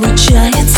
получается.